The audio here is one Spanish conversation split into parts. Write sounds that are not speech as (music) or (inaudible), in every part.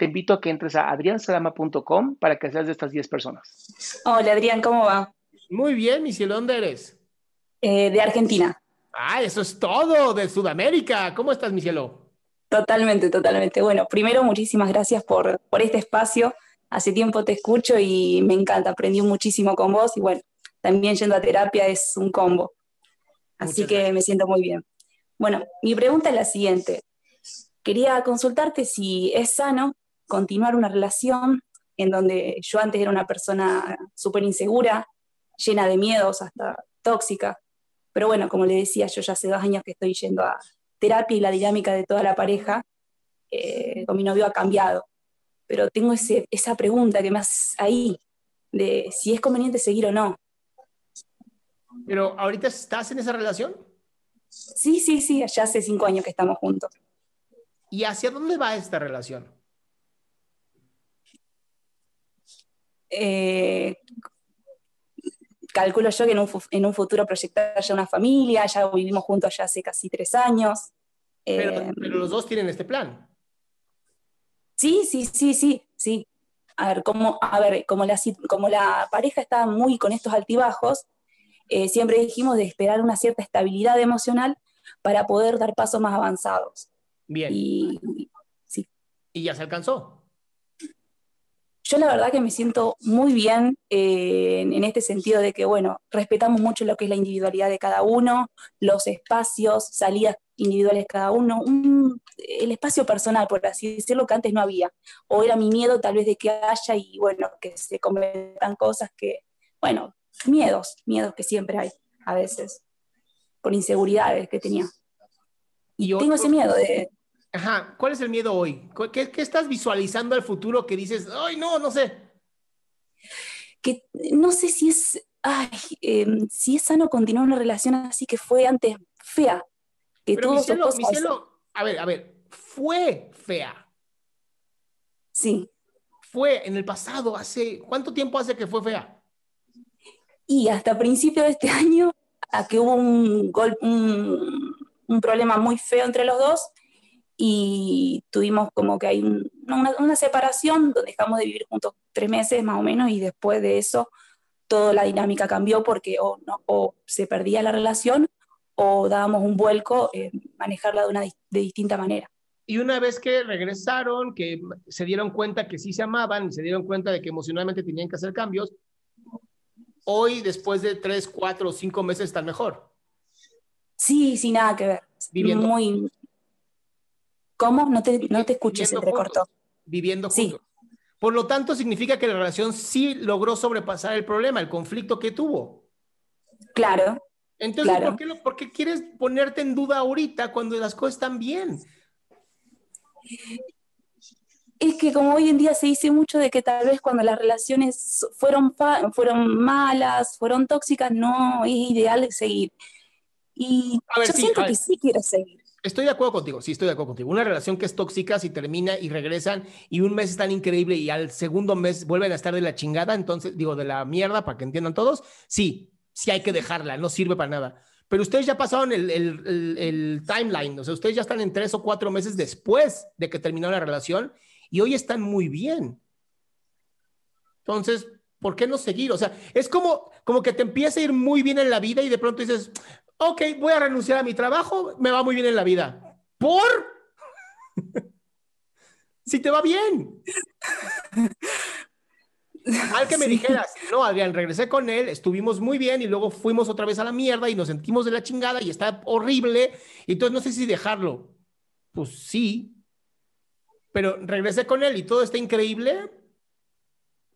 te invito a que entres a adriansalama.com para que seas de estas 10 personas. Hola Adrián, ¿cómo va? Muy bien, mi cielo, ¿dónde eres? Eh, de Argentina. Ah, eso es todo, de Sudamérica. ¿Cómo estás, mi cielo? Totalmente, totalmente. Bueno, primero muchísimas gracias por, por este espacio. Hace tiempo te escucho y me encanta, aprendí muchísimo con vos y bueno, también yendo a terapia es un combo. Así Muchas que gracias. me siento muy bien. Bueno, mi pregunta es la siguiente. Quería consultarte si es sano continuar una relación en donde yo antes era una persona súper insegura, llena de miedos, hasta tóxica. Pero bueno, como le decía, yo ya hace dos años que estoy yendo a terapia y la dinámica de toda la pareja eh, con mi novio ha cambiado. Pero tengo ese, esa pregunta que me haces ahí, de si es conveniente seguir o no. Pero ahorita estás en esa relación Sí, sí, sí, ya hace cinco años que estamos juntos. y hacia dónde va esta relación? Eh, calculo yo que en un, fu- en un futuro proyectar ya una familia, ya vivimos juntos ya hace casi tres años. Pero, Eh, pero los dos tienen este plan. Sí, sí, sí, sí, sí. A ver, como, a ver, como la, sit- como la pareja está muy con estos altibajos, eh, siempre dijimos de esperar una cierta estabilidad emocional para poder dar pasos más avanzados. Bien. Y, Y sí, ya se alcanzó. Yo la verdad que me siento muy bien eh, en, en este sentido de que, bueno, respetamos mucho lo que es la individualidad de cada uno, los espacios, salidas individuales cada uno, un- el espacio personal, por así decirlo, que antes no había. O era mi miedo tal vez de que haya y, bueno, que se cometan cosas que, bueno, miedos, miedos que siempre hay a veces, por inseguridades que tenía. Y Tengo ese miedo de, Ajá, ¿cuál es el miedo hoy? ¿Cu- ¿Qué, qué estás visualizando al futuro que dices, ay, no, no sé? que no sé si es, ay, eh, si es sano continuar una relación así que fue antes fea, que Pero mi cielo, cosas. mi cielo, a ver, a ver, fue fea. Sí, Fue en el pasado, hace, ¿cuánto tiempo hace que fue fea? y hasta principio de este año, a que hubo un, gol, un, un problema muy feo entre los dos y tuvimos como que hay un- una, una separación donde dejamos de vivir juntos tres meses más o menos y después de eso toda la dinámica cambió porque o, no, o se perdía la relación o dábamos un vuelco en manejarla de una de distinta manera. Y una vez que regresaron, que se dieron cuenta que sí se amaban, se dieron cuenta de que emocionalmente tenían que hacer cambios, hoy, después de tres, cuatro o cinco meses, están mejor. Sí, sin nada que ver. Viviendo. Muy... ¿Cómo? No te, no te escuché, se Viviendo entrecortó. juntos, Viviendo Sí. juntos. Por lo tanto, significa que la relación sí logró sobrepasar el problema, el conflicto que tuvo. Claro, Entonces, Claro. ¿por, qué lo- por qué quieres ponerte en duda ahorita cuando las cosas están bien? es que como hoy en día se dice mucho de que tal vez cuando las relaciones fueron, fueron malas, fueron tóxicas, no es ideal seguir. Y ver, yo sí, siento que sí quiero seguir. Estoy de acuerdo contigo, sí, estoy de acuerdo contigo. Una relación que es tóxica, si termina y regresan y un mes están increíble y al segundo mes vuelven a estar de la chingada, entonces digo, de la mierda, para que entiendan todos, sí, sí hay que dejarla, no sirve para nada. Pero ustedes ya pasaron el, el, el, timeline, o sea, ustedes ya están en tres o cuatro meses después de que terminó la relación y hoy están muy bien. Entonces, ¿por qué no seguir? O sea, es como, como que te empieza a ir muy bien en la vida y de pronto dices, ok, voy a renunciar a mi trabajo, me va muy bien en la vida. ¿Por? (laughs) si te va bien. (laughs) Al que me dijeras, no, Adrián, regresé con él, estuvimos muy bien y luego fuimos otra vez a la mierda y nos sentimos de la chingada y está horrible. Y entonces no sé si dejarlo. Pues sí, pero regresé con él y todo está increíble.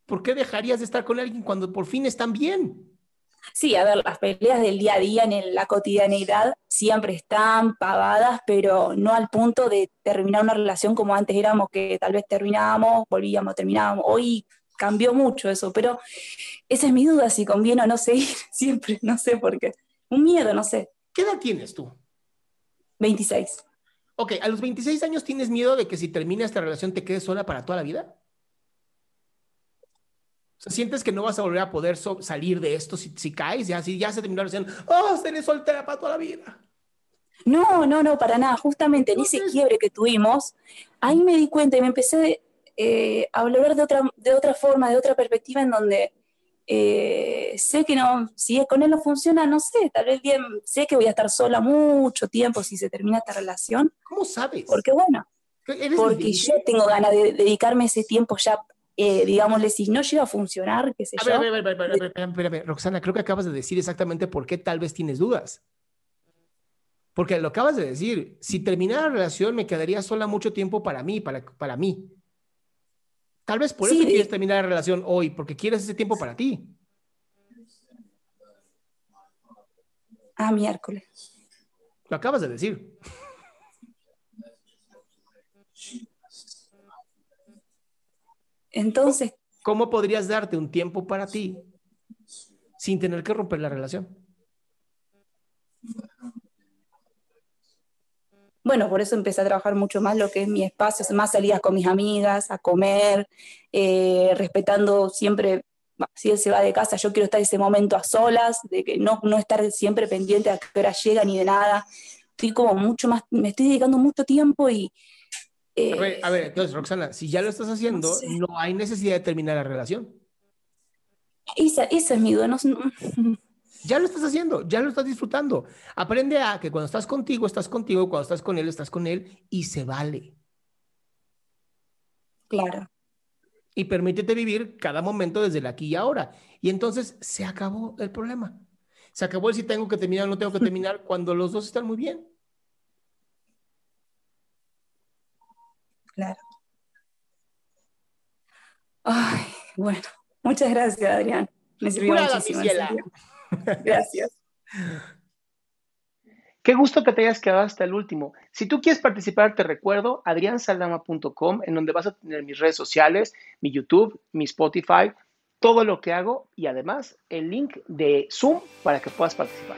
¿Por qué dejarías de estar con alguien cuando por fin están bien? Sí, a ver, las peleas del día a día en la cotidianidad siempre están pagadas, pero no al punto de terminar una relación como antes éramos, que tal vez terminábamos, volvíamos, terminábamos. Hoy cambió mucho eso, pero esa es mi duda, si conviene o no seguir (laughs) siempre, no sé por qué. Un miedo, no sé. ¿Qué edad tienes tú? 26. Ok, ¿a los 26 años tienes miedo de que si termina esta relación te quedes sola para toda la vida? O sea, ¿sientes que no vas a volver a poder salir de esto si, si caes? Ya, si ya se terminó la relación, ¡oh, seré soltera para toda la vida! No, no, no, para nada. Justamente en ese quiebre que tuvimos, ahí me di cuenta y me empecé eh, a hablar de otra, de otra forma, de otra perspectiva en donde eh, sé que no, si con él no funciona, no sé, tal vez bien, sé que voy a estar sola mucho tiempo si se termina esta relación. ¿Cómo sabes? Porque bueno, porque yo tengo ganas de dedicarme ese tiempo ya, eh, digámosle, si no llega a funcionar, qué sé yo. A ver, a ver, a ver, a ver, Roxana, creo que acabas de decir exactamente por qué tal vez tienes dudas. Porque lo acabas de decir, si terminara la relación me quedaría sola mucho tiempo para mí, para, para mí. Tal vez por eso quieres terminar la relación hoy, porque quieres ese tiempo para ti. Ah, miércoles. Lo acabas de decir. Entonces. ¿Cómo podrías darte un tiempo para ti sin tener que romper la relación? bueno, por eso empecé a trabajar mucho más lo que es mi espacio, más salidas con mis amigas, a comer, eh, respetando siempre, si él se va de casa, yo quiero estar ese momento a solas, de que no, no estar siempre pendiente a qué hora llega ni de nada. Estoy como mucho más, me estoy dedicando mucho tiempo y... A, ver, entonces, Roxana, si ya lo estás haciendo, no, hay necesidad de terminar la relación. Esa, esa es mi duda. No, ya lo estás haciendo, ya lo estás disfrutando. Aprende a que cuando estás contigo, estás contigo, cuando estás con él, estás con él y se vale. Claro. Y permítete vivir cada momento desde el aquí y ahora. Y entonces se acabó el problema. Se acabó el si tengo que terminar o no tengo que (laughs) terminar cuando los dos están muy bien. Claro. Ay, bueno, muchas gracias, Adrián. Me sirvió muchísimo. Gracias. (laughs) Qué gusto que te hayas quedado hasta el último. Si tú quieres participar, te recuerdo adriansaldama.com, en donde vas a tener mis redes sociales, mi YouTube, mi Spotify, todo lo que hago y además el link de Zoom para que puedas participar.